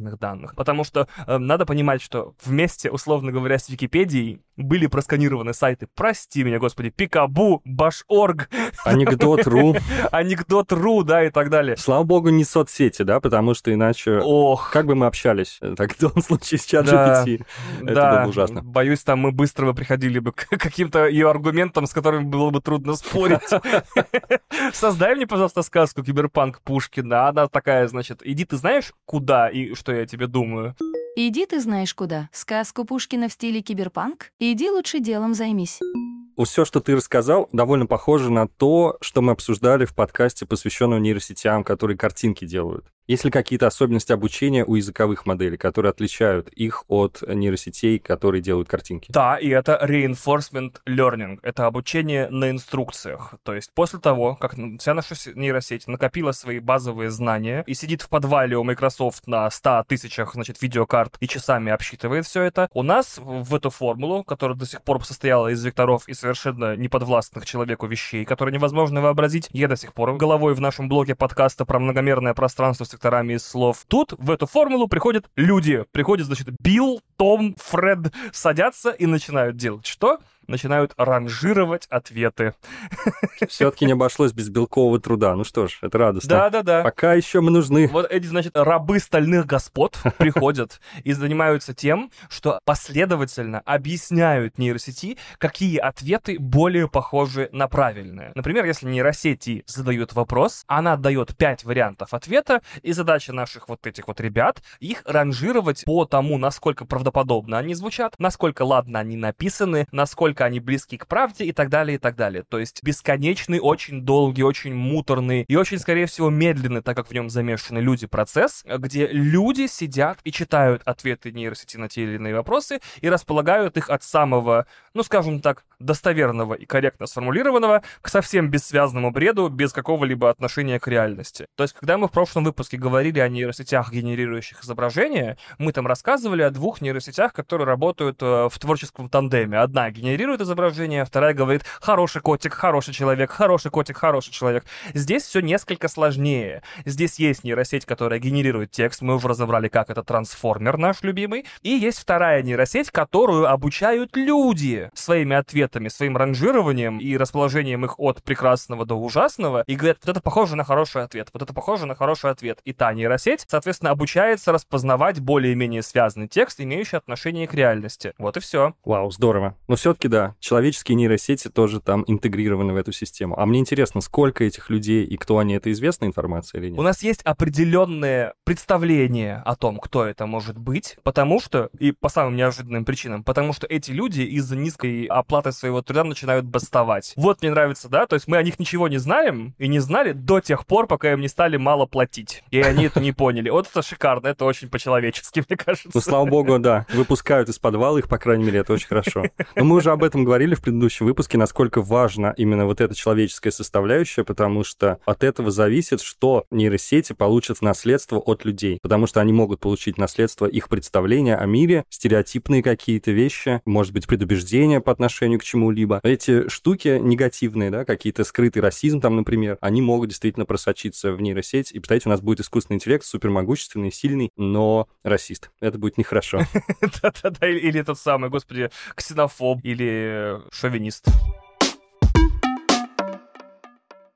разнообразных данных. Потому что э, надо понимать, что вместе, условно говоря, с Википедией были просканированы сайты, прости меня, господи, Пикабу, Баш.орг, Анекдот.ру. Анекдот.ру, да, и так далее. Слава богу, не соцсети, да, потому что иначе... Ох, Как бы мы общались э, так в том случае с чат Да. GPT? Это да, было ужасно. боюсь, там мы быстро бы приходили бы к каким-то ее аргументам, с которыми было бы трудно спорить. Создай мне, пожалуйста, сказку Киберпанк Пушкина. Она такая, значит, иди ты знаешь, куда и что я тебе думаю. Иди ты знаешь куда. Сказку Пушкина в стиле киберпанк? Иди лучше делом займись. Все, что ты рассказал, довольно похоже на то, что мы обсуждали в подкасте, посвященном нейросетям, которые картинки делают. Есть ли какие-то особенности обучения у языковых моделей, которые отличают их от нейросетей, которые делают картинки? Да, и это reinforcement learning. Это обучение на инструкциях. То есть после того, как вся наша се- нейросеть накопила свои базовые знания и сидит в подвале у Microsoft на 100 тысячах, значит, видеокарт и часами обсчитывает все это, у нас в эту формулу, которая до сих пор состояла из векторов и совершенно неподвластных человеку вещей, которые невозможно вообразить, я до сих пор головой в нашем блоге подкаста про многомерное пространство с векторами из слов. Тут в эту формулу приходят люди. Приходят, значит, Билл, Том, Фред, садятся и начинают делать что? Начинают ранжировать ответы. Все-таки не обошлось без белкового труда. Ну что ж, это радостно. Да-да-да. Пока еще мы нужны. Вот эти, значит, рабы стальных господ приходят и занимаются тем, что последовательно объясняют нейросети, какие ответы более похожи на правильные. Например, если нейросети задают вопрос, она дает пять вариантов ответа, и задача наших вот этих вот ребят их ранжировать по тому, насколько правдоподобно они звучат, насколько ладно они написаны, насколько они близки к правде и так далее, и так далее. То есть бесконечный, очень долгий, очень муторный и очень, скорее всего, медленный, так как в нем замешаны люди, процесс, где люди сидят и читают ответы нейросети на те или иные вопросы и располагают их от самого, ну, скажем так, достоверного и корректно сформулированного к совсем бессвязному бреду без какого-либо отношения к реальности. То есть, когда мы в прошлом выпуске говорили о нейросетях, генерирующих изображения, мы там рассказывали о двух нейросетях, которые работают э, в творческом тандеме. Одна генерирует изображение, вторая говорит «хороший котик, хороший человек, хороший котик, хороший человек». Здесь все несколько сложнее. Здесь есть нейросеть, которая генерирует текст, мы уже разобрали, как это трансформер наш любимый, и есть вторая нейросеть, которую обучают люди своими ответами, своим ранжированием и расположением их от прекрасного до ужасного, и говорят, вот это похоже на хороший ответ, вот это похоже на хороший ответ. И та нейросеть, соответственно, обучается распознавать более-менее связанный текст, имеющий отношение к реальности. Вот и все. Вау, здорово. Но все-таки да, человеческие нейросети тоже там интегрированы в эту систему. А мне интересно, сколько этих людей и кто они, это известная информация или нет? У нас есть определенное представление о том, кто это может быть, потому что, и по самым неожиданным причинам, потому что эти люди из-за низкой оплаты своего труда начинают бастовать. Вот мне нравится, да, то есть мы о них ничего не знаем и не знали до тех пор, пока им не стали мало платить. И они это не поняли. Вот это шикарно, это очень по-человечески, мне кажется. Ну, слава богу, да, выпускают из подвала их, по крайней мере, это очень хорошо. Но мы уже об этом говорили в предыдущем выпуске, насколько важна именно вот эта человеческая составляющая, потому что от этого зависит, что нейросети получат в наследство от людей, потому что они могут получить наследство их представления о мире, стереотипные какие-то вещи, может быть, предубеждения по отношению к чему-либо. Эти штуки негативные, да, какие-то скрытый расизм там, например, они могут действительно просочиться в нейросеть, и, представьте, у нас будет искусственный интеллект, супермогущественный, сильный, но расист. Это будет нехорошо. Да-да-да, или или тот самый, господи, ксенофоб или шовинист.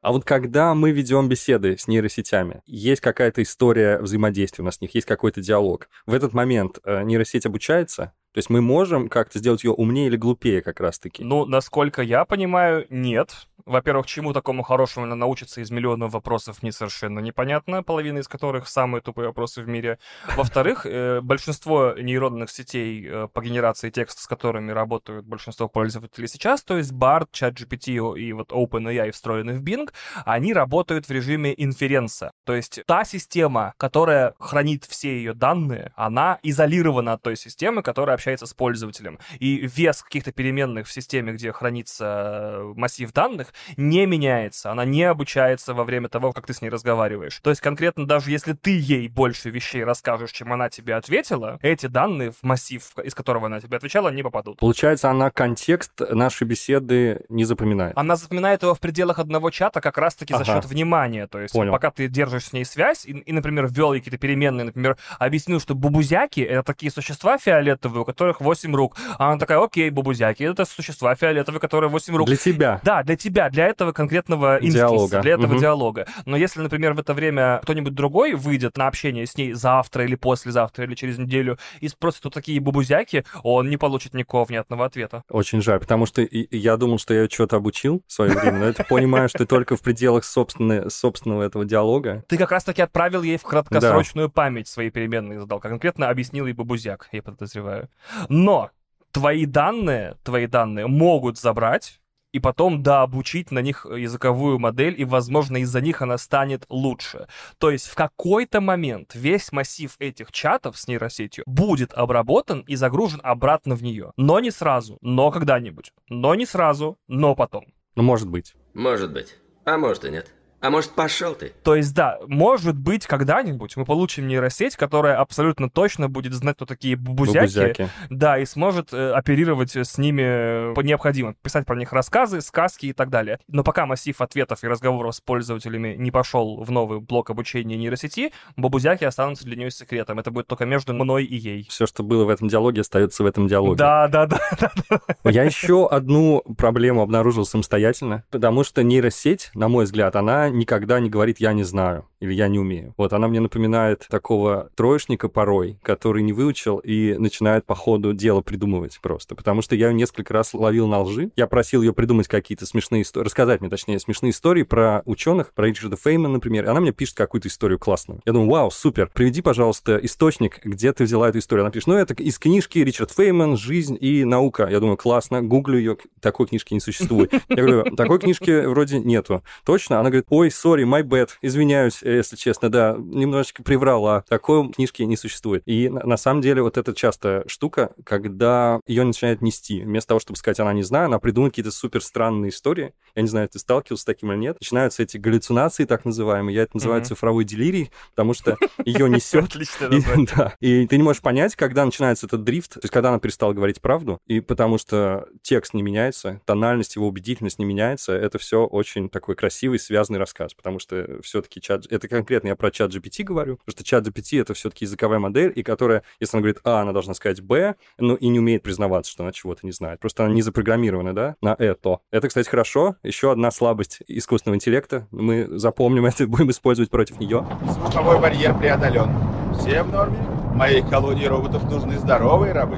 А вот когда мы ведем беседы с нейросетями, есть какая-то история взаимодействия у нас с них, есть какой-то диалог. В этот момент э, нейросеть обучается, то есть мы можем как-то сделать ее умнее или глупее как раз-таки. Ну, насколько я понимаю, нет. Во-первых, чему такому хорошему она научится из миллионов вопросов, мне совершенно непонятно, половина из которых самые тупые вопросы в мире. Во-вторых, э, большинство нейронных сетей э, по генерации текста, с которыми работают большинство пользователей сейчас, то есть BART, ChatGPT и вот OpenAI, встроенный в Bing, они работают в режиме инференса. То есть та система, которая хранит все ее данные, она изолирована от той системы, которая общается с пользователем. И вес каких-то переменных в системе, где хранится э, массив данных, не меняется. Она не обучается во время того, как ты с ней разговариваешь. То есть конкретно даже если ты ей больше вещей расскажешь, чем она тебе ответила, эти данные в массив, из которого она тебе отвечала, не попадут. Получается, она контекст нашей беседы не запоминает. Она запоминает его в пределах одного чата как раз-таки за Ага. счет внимания. То есть Понял. пока ты держишь с ней связь и, и, например, ввел ей какие-то переменные, например, объяснил, что бубузяки — это такие существа фиолетовые, у которых 8 рук. А она такая, окей, бубузяки — это существа фиолетовые, которые 8 рук. Для тебя. Да, для тебя, для этого конкретного инстанса, Диалога. для этого Мгм. диалога. Но если, например, в это время кто-нибудь другой выйдет на общение с ней завтра или послезавтра или через неделю и спросит, кто такие бубузяки, он не получит никакого внятного ответа. Очень жаль, потому что я думал, что я её что-то обучил в свое время, но это понимаю, что только в пределах собственного этого диалога. Ты как раз-таки отправил ей в краткосрочную память свои переменные задал. Конкретно объяснил ей бабузяк, я подозреваю. Но твои данные, твои данные могут забрать и потом дообучить на них языковую модель, и, возможно, из-за них она станет лучше. То есть в какой-то момент весь массив этих чатов с нейросетью будет обработан и загружен обратно в нее. Но не сразу, но когда-нибудь. Но не сразу, но потом. Ну, может быть. Может быть. А может и нет. А может, пошел ты? То есть, да, может быть, когда-нибудь мы получим нейросеть, которая абсолютно точно будет знать, кто такие бубузяки, Бубузяки. да, и сможет э, оперировать с ними по необходимым, писать про них рассказы, сказки и так далее. Но пока массив ответов и разговоров с пользователями не пошел в новый блок обучения нейросети, бубузяки останутся для нее секретом. Это будет только между мной и ей. Все, что было в этом диалоге, остается в этом диалоге. Да, да, да, да. Я еще одну проблему обнаружил самостоятельно, потому что нейросеть, на мой взгляд, она никогда не говорит «я не знаю» или «я не умею». Вот она мне напоминает такого троечника порой, который не выучил и начинает по ходу дела придумывать просто. Потому что я ее несколько раз ловил на лжи. Я просил ее придумать какие-то смешные истории, рассказать мне, точнее, смешные истории про ученых, про Ричарда Феймана, например. И она мне пишет какую-то историю классную. Я думаю, вау, супер, приведи, пожалуйста, источник, где ты взяла эту историю. Она пишет, ну, это из книжки Ричард Фейман «Жизнь и наука». Я думаю, классно, гуглю ее, такой книжки не существует. Я говорю, такой книжки вроде нету. Точно? Она говорит, ой, сори, my bad, извиняюсь, если честно, да, немножечко приврала. Такой книжки не существует. И на, на самом деле вот это часто штука, когда ее начинает нести. Вместо того, чтобы сказать, она не знаю, она придумывает какие-то супер странные истории. Я не знаю, ты сталкивался с таким или нет. Начинаются эти галлюцинации, так называемые. Я это называю Мгм. цифровой делирией, потому что ее несет название. да. И ты не можешь понять, когда начинается этот дрифт, то есть когда она перестала говорить правду, и потому что текст не меняется, тональность, его убедительность не меняется, это все очень такой красивый, связанный рассказ, потому что все-таки чат... Это конкретно я про чат GPT говорю, потому что чат GPT — это все-таки языковая модель, и которая, если она говорит А, она должна сказать Б, ну и не умеет признаваться, что она чего-то не знает. Просто она не запрограммирована, да, на это. Это, кстати, хорошо. Еще одна слабость искусственного интеллекта. Мы запомним это, будем использовать против нее. Звуковой барьер преодолен. Все в норме? Моей колонии роботов нужны здоровые рабы.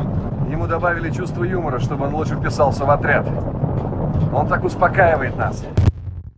Ему добавили чувство юмора, чтобы он лучше вписался в отряд. Он так успокаивает нас.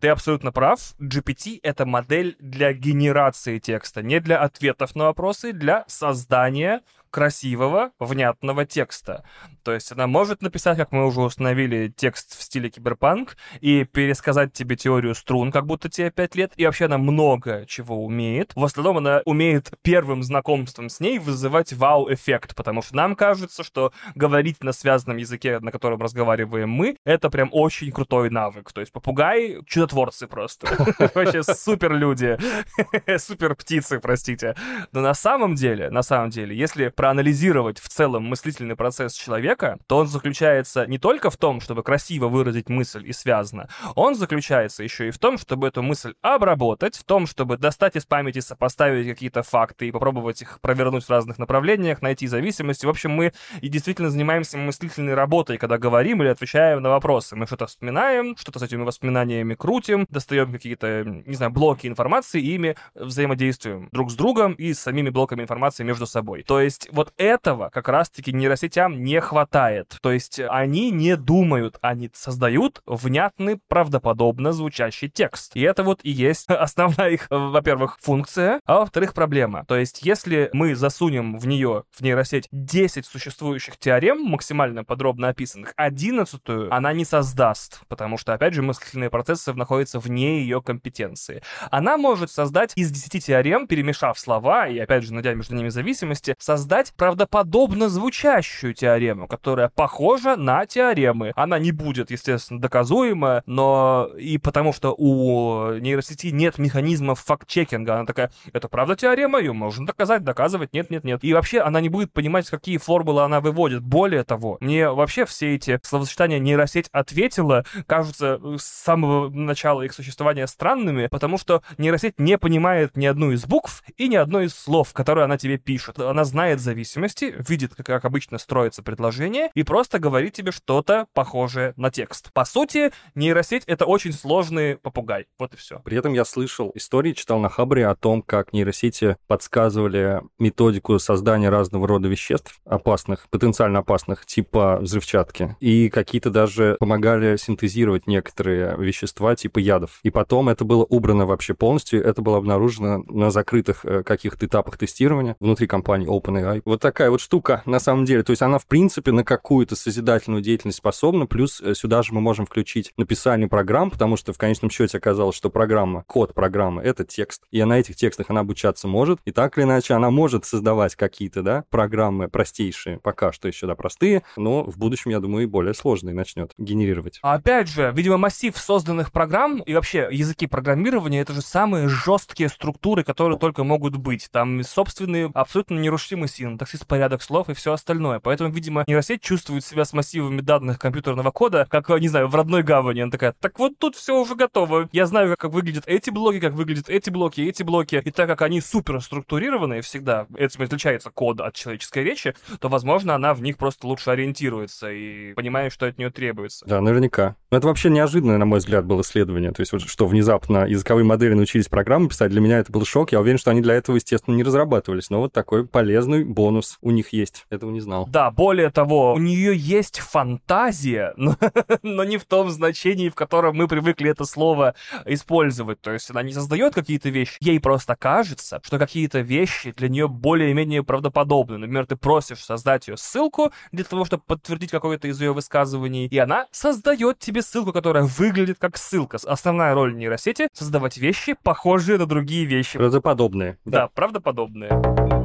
Ты абсолютно прав. GPT — это модель для генерации текста, не для ответов на вопросы, для создания красивого, внятного текста. То есть она может написать, как мы уже установили, текст в стиле киберпанк и пересказать тебе теорию струн, как будто тебе 5 лет. И вообще она много чего умеет. В основном она умеет первым знакомством с ней вызывать вау-эффект, потому что нам кажется, что говорить на связанном языке, на котором разговариваем мы, это прям очень крутой навык. То есть попугай — чудотворцы просто. Вообще супер люди. Супер птицы, простите. Но на самом деле, на самом деле, если проанализировать в целом мыслительный процесс человека, то он заключается не только в том, чтобы красиво выразить мысль и связно, он заключается еще и в том, чтобы эту мысль обработать, в том, чтобы достать из памяти, сопоставить какие-то факты и попробовать их провернуть в разных направлениях, найти зависимости. В общем, мы и действительно занимаемся мыслительной работой, когда говорим или отвечаем на вопросы. Мы что-то вспоминаем, что-то с этими воспоминаниями крутим, достаем какие-то, не знаю, блоки информации и ими взаимодействуем друг с другом и с самими блоками информации между собой. То есть вот этого как раз-таки нейросетям не хватает. То есть они не думают, они создают внятный, правдоподобно звучащий текст. И это вот и есть основная их, во-первых, функция, а во-вторых, проблема. То есть если мы засунем в нее, в нейросеть, 10 существующих теорем, максимально подробно описанных, 11 она не создаст, потому что, опять же, мыслительные процессы находятся вне ее компетенции. Она может создать из 10 теорем, перемешав слова и, опять же, найдя между ними зависимости, создать правдоподобно звучащую теорему, которая похожа на теоремы. Она не будет, естественно, доказуема, но и потому что у нейросети нет механизмов факт-чекинга. Она такая, это правда теорема, ее можно доказать, доказывать, нет, нет, нет. И вообще она не будет понимать, какие формулы она выводит. Более того, мне вообще все эти словосочетания нейросеть ответила кажутся с самого начала их существования странными, потому что нейросеть не понимает ни одну из букв и ни одно из слов, которые она тебе пишет. Она знает зависимости, видит, как, как обычно строится предложение, и просто говорит тебе что-то похожее на текст. По сути, нейросеть — это очень сложный попугай. Вот и все. При этом я слышал истории, читал на Хабре о том, как нейросети подсказывали методику создания разного рода веществ опасных, потенциально опасных, типа взрывчатки. И какие-то даже помогали синтезировать некоторые вещества типа ядов. И потом это было убрано вообще полностью. Это было обнаружено на закрытых э, каких-то этапах тестирования внутри компании OpenAI. Вот такая вот штука на самом деле. То есть она, в принципе, на какую-то созидательную деятельность способна. Плюс э, сюда же мы можем включить написание программ, потому что в конечном счете оказалось, что программа, код программы — это текст. И на этих текстах она обучаться может. И так или иначе она может создавать какие-то, да, программы простейшие, пока что еще, да, простые, но в будущем, я думаю, и более сложные начнет генерировать. А опять же, видимо, массив созданных программ и вообще языки программирования — это же самые жесткие структуры, которые только могут быть. Там собственный абсолютно нерушимый синтаксис, порядок слов и все остальное. Поэтому, видимо, нейросеть чувствует себя с массивами данных компьютерного кода, как, не знаю, в родной гавани. Она такая, так вот тут все уже готово. Я знаю, как выглядят эти блоки, как выглядят эти блоки, эти блоки. И так как они супер структурированные всегда, этим отличается код от человеческой речи, то, возможно, она в них просто лучше ориентируется и понимает, что от нее требуется. Да, наверняка. Но это вообще неожиданное, на мой взгляд, было исследование. То есть, вот, что внезапно языковые модели научились программы писать, для меня это был шок. Я уверен, что они для этого, естественно, не разрабатывались. Но вот такой полезный бонус у них есть. Этого не знал. Да, более того, у нее есть фантазия, но, но не в том значении, в котором мы привыкли это слово использовать. То есть она не создает какие-то вещи, ей просто кажется, что какие-то вещи для нее более-менее правдоподобны. Например, ты просишь создать ее ссылку для того, чтобы подтвердить какое-то из ее высказываний, и она создает тебе ссылку, которая выглядит как ссылка. Основная роль нейросети — создавать вещи, похожие на другие вещи. Правдоподобные. Да, правдоподобные.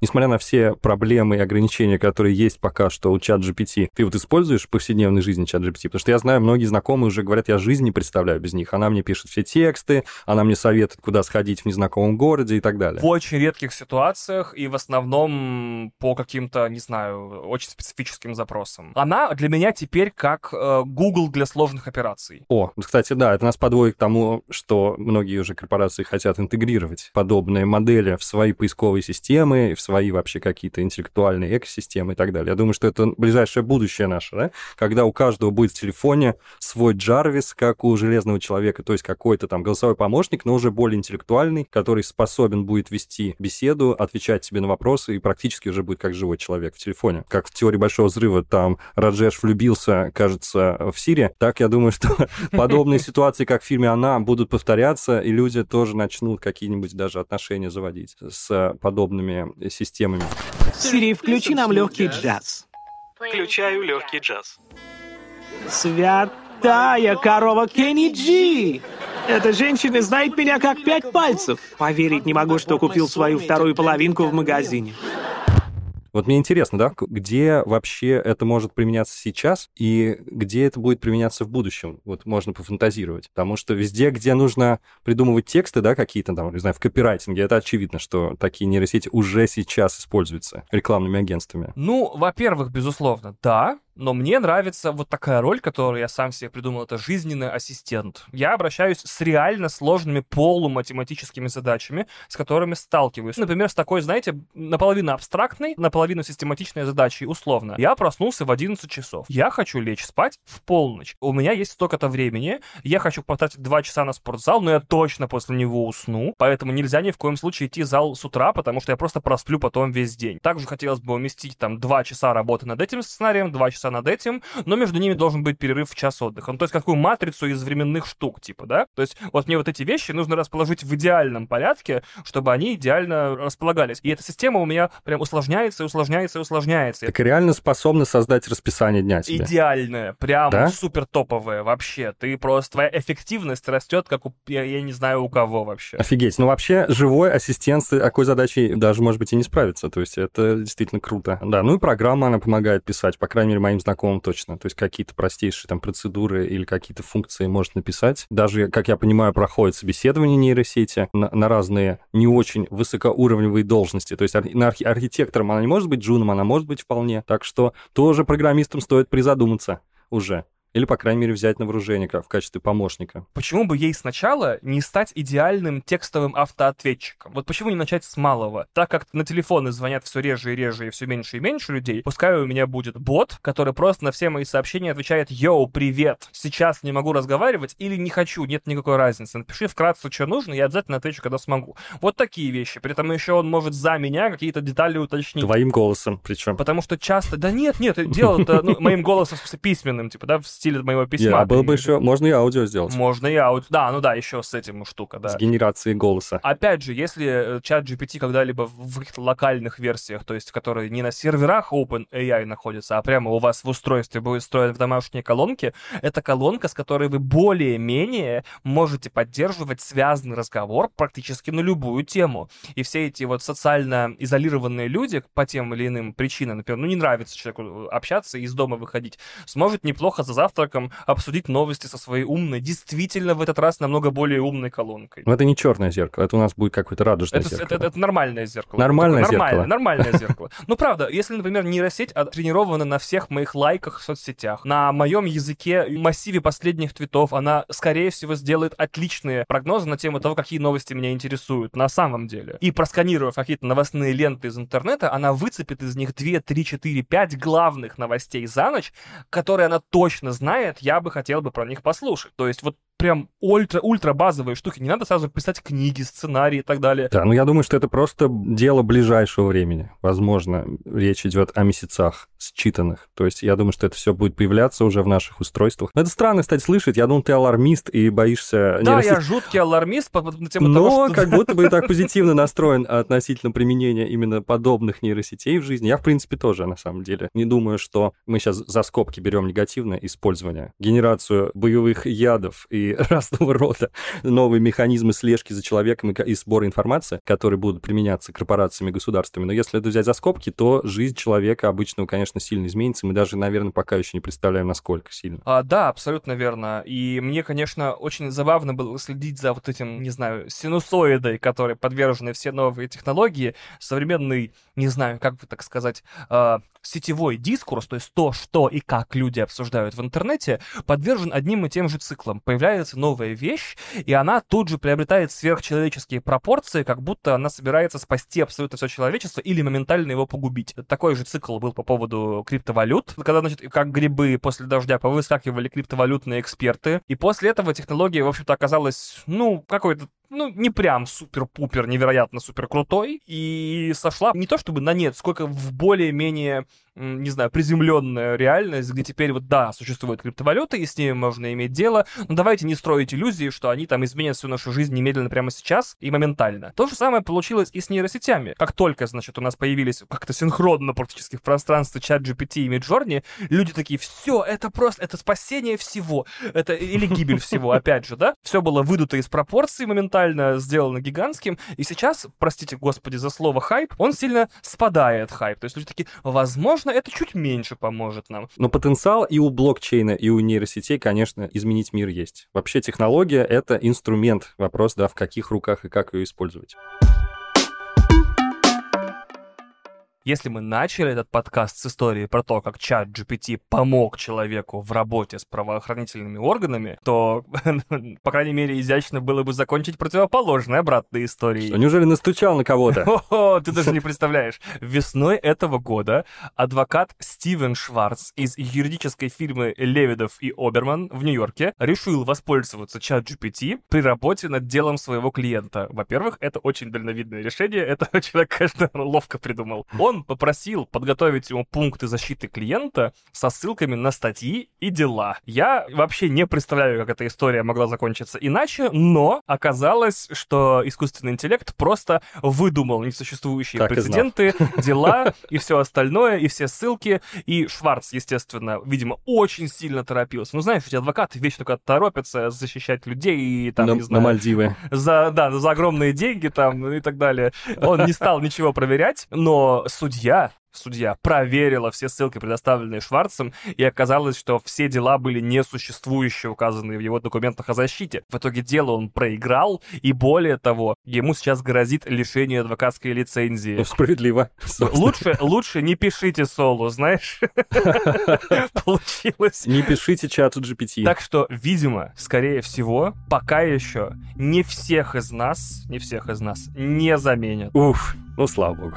Несмотря на все проблемы и ограничения, которые есть пока что у чат GPT, ты вот используешь в повседневной жизни чат GPT? Потому что я знаю, многие знакомые уже говорят, я жизнь не представляю без них. Она мне пишет все тексты, она мне советует, куда сходить в незнакомом городе и так далее. В очень редких ситуациях и в основном по каким-то, не знаю, очень специфическим запросам. Она для меня теперь как э, Google для сложных операций. О, кстати, да, это нас подводит к тому, что многие уже корпорации хотят интегрировать подобные модели в свои поисковые системы, в свои вообще какие-то интеллектуальные экосистемы и так далее. Я думаю, что это ближайшее будущее наше, да? когда у каждого будет в телефоне свой Джарвис, как у Железного Человека, то есть какой-то там голосовой помощник, но уже более интеллектуальный, который способен будет вести беседу, отвечать тебе на вопросы и практически уже будет как живой человек в телефоне. Как в теории Большого Взрыва там Раджеш влюбился, кажется, в Сири, так я думаю, что подобные ситуации, как в фильме «Она», будут повторяться, и люди тоже начнут какие-нибудь даже отношения заводить с подобными системами. Сири, включи нам легкий джаз. Включаю легкий джаз. Святая корова Кенни Джи! Эта женщина знает меня как пять пальцев. Поверить не могу, что купил свою вторую половинку в магазине. Вот мне интересно, да, где вообще это может применяться сейчас и где это будет применяться в будущем? Вот можно пофантазировать. Потому что везде, где нужно придумывать тексты, да, какие-то там, не знаю, в копирайтинге, это очевидно, что такие нейросети уже сейчас используются рекламными агентствами. Ну, во-первых, безусловно, да, Но мне нравится вот такая роль, которую я сам себе придумал, это жизненный ассистент. Я обращаюсь с реально сложными полуматематическими задачами, с которыми сталкиваюсь. Например, с такой, знаете, наполовину абстрактной, наполовину систематичной задачей, условно. Я проснулся в 11 часов. Я хочу лечь спать в полночь. У меня есть столько-то времени. Я хочу потратить 2 часа на спортзал, но я точно после него усну. Поэтому нельзя ни в коем случае идти в зал с утра, потому что я просто просплю потом весь день. Также хотелось бы уместить там 2 часа работы над этим сценарием, 2 часа над этим, но между ними должен быть перерыв в час отдыха. Ну, то есть какую матрицу из временных штук, типа, да? То есть вот мне вот эти вещи нужно расположить в идеальном порядке, чтобы они идеально располагались. И эта система у меня прям усложняется и усложняется и усложняется. Так реально способна создать расписание дня тебе. Идеальное, прям Да? супер топовое вообще. Ты просто, твоя эффективность растет, как у, я, я не знаю у кого вообще. Офигеть. Ну, вообще, живой ассистент с такой задачей даже, может быть, и не справится. То есть это действительно круто. Да, ну и программа, она помогает писать, по крайней мере, моим знакомым точно. То есть какие-то простейшие там процедуры или какие-то функции может написать. Даже, как я понимаю, проходит собеседование нейросети на, на разные не очень высокоуровневые должности. То есть ар- на архи- архитектором она не может быть джуном, она может быть вполне. Так что тоже программистам стоит призадуматься уже. Или, по крайней мере, взять на вооружение в качестве помощника. Почему бы ей сначала не стать идеальным текстовым автоответчиком? Вот почему не начать с малого? Так как на телефоны звонят все реже и реже и все меньше и меньше людей, пускай у меня будет бот, который просто на все мои сообщения отвечает «Йоу, привет! Сейчас не могу разговаривать» или «Не хочу, нет никакой разницы. Напиши вкратце, что нужно, я обязательно отвечу, когда смогу». Вот такие вещи. При этом еще он может за меня какие-то детали уточнить. Твоим голосом причем. Потому что часто, да нет, нет, дело-то ну, моим голосом, в смысле, письменным, типа, да, в стиле моего письма. а было бы еще, можно и аудио сделать. Можно и аудио. Да, ну да, еще с этим штука, да. С генерацией голоса. Опять же, если э, чат GPT когда-либо в каких-то локальных версиях, то есть которые не на серверах OpenAI находятся, а прямо у вас в устройстве будет встроен в домашние колонки, это колонка, с которой вы более-менее можете поддерживать связанный разговор практически на любую тему. И все эти вот социально изолированные люди по тем или иным причинам, например, ну не нравится человеку э, общаться и из дома выходить, сможет неплохо за завтраком обсудить новости со своей умной, действительно в этот раз намного более умной колонкой. Но это не черное зеркало, это у нас будет какое-то радужное Это, зеркало. это- это нормальное зеркало. Нормальное Такое зеркало. Нормальное, нормальное зеркало. Ну, правда, если, например, нейросеть тренирована на всех моих лайках в соцсетях, на моем языке, массиве последних твитов, она, скорее всего, сделает отличные прогнозы на тему того, какие новости меня интересуют на самом деле. И просканировав какие-то новостные ленты из интернета, она выцепит из них 2, 3, 4, 5 главных новостей за ночь, которые она точно знает, я бы хотел бы про них послушать. То есть вот прям ультра-ультра базовые штуки. Не надо сразу писать книги, сценарии и так далее. Да, ну я думаю, что это просто дело ближайшего времени. Возможно, речь идет о месяцах считанных. То есть я думаю, что это все будет появляться уже в наших устройствах. Но это странно, кстати, слышать. Я думал, ты алармист и боишься... Да, я жуткий алармист по, на тему Но того, что... как будто бы так позитивно настроен относительно применения именно подобных нейросетей в жизни. Я, в принципе, тоже, на самом деле. Не думаю, что мы сейчас за скобки берем негативное использование. Генерацию боевых ядов и разного рода новые механизмы слежки за человеком и, и сбора информации, которые будут применяться корпорациями и государствами. Но если это взять за скобки, то жизнь человека обычного, конечно, сильно изменится. Мы даже, наверное, пока еще не представляем, насколько сильно. А, да, абсолютно верно. И мне, конечно, очень забавно было следить за вот этим, не знаю, синусоидой, которой подвержены все новые технологии, современный, не знаю, как бы так сказать, а, сетевой дискурс, то есть то, что и как люди обсуждают в интернете, подвержен одним и тем же циклам. Появляется новая вещь, и она тут же приобретает сверхчеловеческие пропорции, как будто она собирается спасти абсолютно все человечество или моментально его погубить. Такой же цикл был по поводу криптовалют, когда, значит, как грибы после дождя повыскакивали криптовалютные эксперты, и после этого технология, в общем-то, оказалась, ну, какой-то ну, не прям супер-пупер, невероятно супер крутой, и сошла не то чтобы на нет, сколько в более-менее, не знаю, приземленная реальность, где теперь вот, да, существуют криптовалюты, и с ними можно иметь дело, но давайте не строить иллюзии, что они там изменят всю нашу жизнь немедленно прямо сейчас и моментально. То же самое получилось и с нейросетями. Как только, значит, у нас появились как-то синхронно практически в пространстве чат GPT и Midjourney, люди такие, все, это просто, это спасение всего, это или гибель всего, опять же, да? Все было выдуто из пропорций моментально, сделано гигантским, и сейчас, простите господи за слово хайп, он сильно спадает хайп. То есть люди такие, возможно, это чуть меньше поможет нам. Но потенциал и у блокчейна, и у нейросетей, конечно, изменить мир есть. Вообще технология — это инструмент. Вопрос, да, в каких руках и как ее использовать. Если мы начали этот подкаст с истории про то, как чат GPT помог человеку в работе с правоохранительными органами, то, по крайней мере, изящно было бы закончить противоположной обратной историей. Неужели настучал на кого-то? О, ты даже не представляешь. Весной этого года адвокат Стивен Шварц из юридической фирмы Левидов и Оберман в Нью-Йорке решил воспользоваться чат GPT при работе над делом своего клиента. Во-первых, это очень дальновидное решение, это человек, конечно, ловко придумал. Он попросил подготовить ему пункты защиты клиента со ссылками на статьи и дела. Я вообще не представляю, как эта история могла закончиться иначе, но оказалось, что искусственный интеллект просто выдумал несуществующие Так прецеденты, дела и все остальное, и все ссылки. И Шварц, естественно, видимо, очень сильно торопился. Ну, знаешь, эти адвокаты вечно куда-то торопятся защищать людей и там, на, не на знаю, Мальдивы. за, да, за огромные деньги там и так далее. Он не стал ничего проверять, но судья Судья проверила все ссылки, предоставленные Шварцем, и оказалось, что все дела были несуществующие, указанные в его документах о защите. В итоге дело он проиграл, и более того, ему сейчас грозит лишение адвокатской лицензии. Ну, справедливо. собственно. Лучше, лучше не пишите соло, знаешь? Получилось. Не пишите чату GPT. Так что, видимо, скорее всего, пока еще не всех из нас, не всех из нас не заменят. Уф, ну слава богу.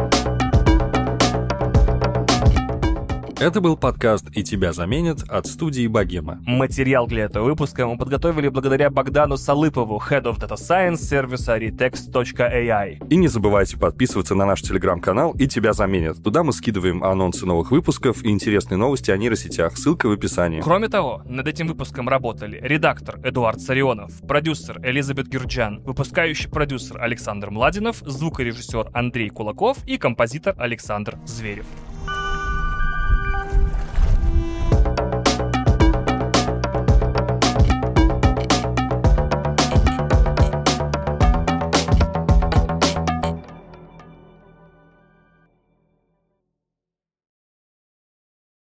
Это был подкаст «И тебя заменят» от студии «Богема». Материал для этого выпуска мы подготовили благодаря Богдану Салыпову, Head of Data Science сервиса retext.ai. И не забывайте подписываться на наш телеграм-канал «И тебя заменят». Туда мы скидываем анонсы новых выпусков и интересные новости о нейросетях. Ссылка в описании. Кроме того, над этим выпуском работали редактор Эдуард Сарионов, продюсер Элизабет Гюрджан, выпускающий продюсер Александр Младинов, звукорежиссер Андрей Кулаков и композитор Александр Зверев.